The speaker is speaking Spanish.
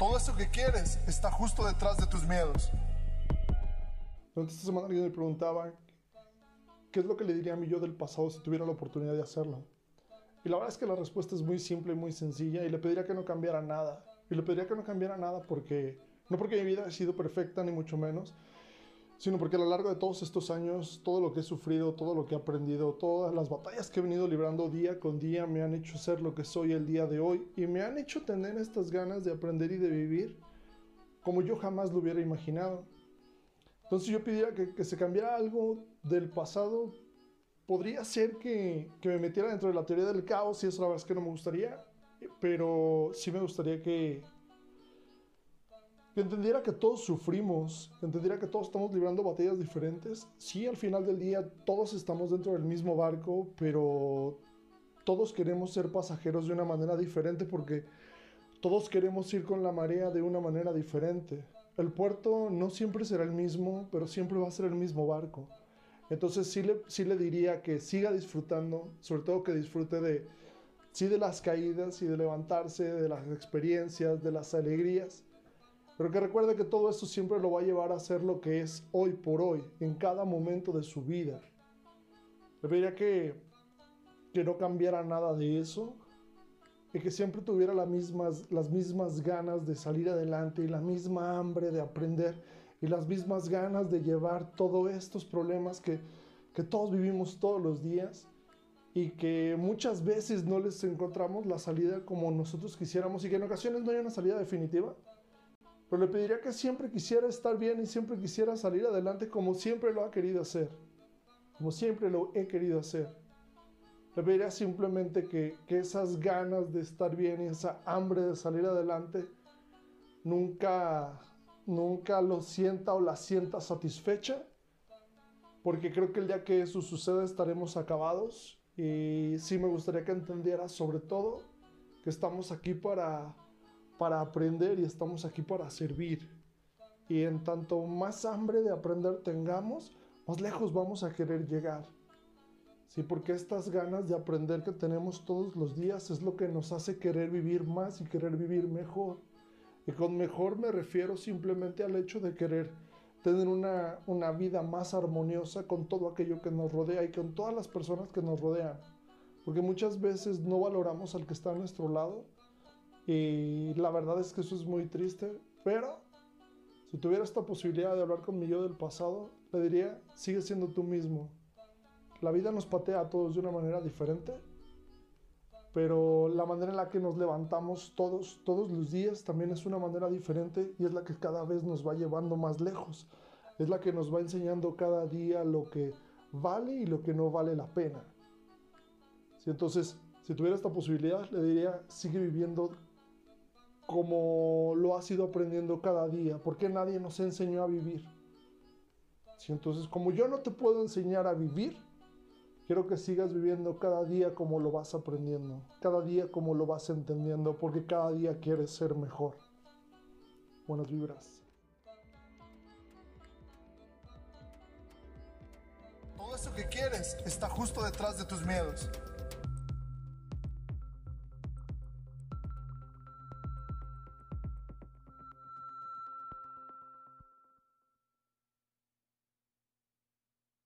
Todo eso que quieres está justo detrás de tus miedos. Durante esta semana alguien me preguntaba qué es lo que le diría a mí yo del pasado si tuviera la oportunidad de hacerlo. Y la verdad es que la respuesta es muy simple y muy sencilla y le pediría que no cambiara nada. Y le pediría que no cambiara nada porque, no porque mi vida haya sido perfecta ni mucho menos, sino porque a lo largo de todos estos años, todo lo que he sufrido, todo lo que he aprendido, todas las batallas que he venido librando día con día me han hecho ser lo que soy el día de hoy y me han hecho tener estas ganas de aprender y de vivir como yo jamás lo hubiera imaginado. Entonces yo pediría que, que se cambiara algo del pasado. Podría ser que, que me metiera dentro de la teoría del caos y eso la verdad es que no me gustaría, pero sí me gustaría que, que entendiera que todos sufrimos, que entendiera que todos estamos librando batallas diferentes. Sí, al final del día todos estamos dentro del mismo barco, pero todos queremos ser pasajeros de una manera diferente porque todos queremos ir con la marea de una manera diferente. El puerto no siempre será el mismo, pero siempre va a ser el mismo barco. Entonces sí le, sí le diría que siga disfrutando, sobre todo que disfrute de, sí de las caídas y de levantarse, de las experiencias, de las alegrías pero que recuerde que todo esto siempre lo va a llevar a ser lo que es hoy por hoy, en cada momento de su vida. Le pediría que, que no cambiara nada de eso y que siempre tuviera las mismas, las mismas ganas de salir adelante y la misma hambre de aprender y las mismas ganas de llevar todos estos problemas que, que todos vivimos todos los días y que muchas veces no les encontramos la salida como nosotros quisiéramos y que en ocasiones no hay una salida definitiva pero le pediría que siempre quisiera estar bien y siempre quisiera salir adelante como siempre lo ha querido hacer. Como siempre lo he querido hacer. Le pediría simplemente que, que esas ganas de estar bien y esa hambre de salir adelante nunca, nunca lo sienta o la sienta satisfecha. Porque creo que el día que eso suceda estaremos acabados. Y sí me gustaría que entendiera sobre todo que estamos aquí para para aprender y estamos aquí para servir. Y en tanto más hambre de aprender tengamos, más lejos vamos a querer llegar. Sí, porque estas ganas de aprender que tenemos todos los días es lo que nos hace querer vivir más y querer vivir mejor. Y con mejor me refiero simplemente al hecho de querer tener una, una vida más armoniosa con todo aquello que nos rodea y con todas las personas que nos rodean. Porque muchas veces no valoramos al que está a nuestro lado y la verdad es que eso es muy triste, pero si tuviera esta posibilidad de hablar con mi yo del pasado, le diría, sigue siendo tú mismo. La vida nos patea a todos de una manera diferente, pero la manera en la que nos levantamos todos, todos los días también es una manera diferente y es la que cada vez nos va llevando más lejos. Es la que nos va enseñando cada día lo que vale y lo que no vale la pena. entonces, si tuviera esta posibilidad, le diría, sigue viviendo como lo has ido aprendiendo cada día, porque nadie nos enseñó a vivir. Entonces, como yo no te puedo enseñar a vivir, quiero que sigas viviendo cada día como lo vas aprendiendo, cada día como lo vas entendiendo, porque cada día quieres ser mejor. Buenas vibras. Todo eso que quieres está justo detrás de tus miedos.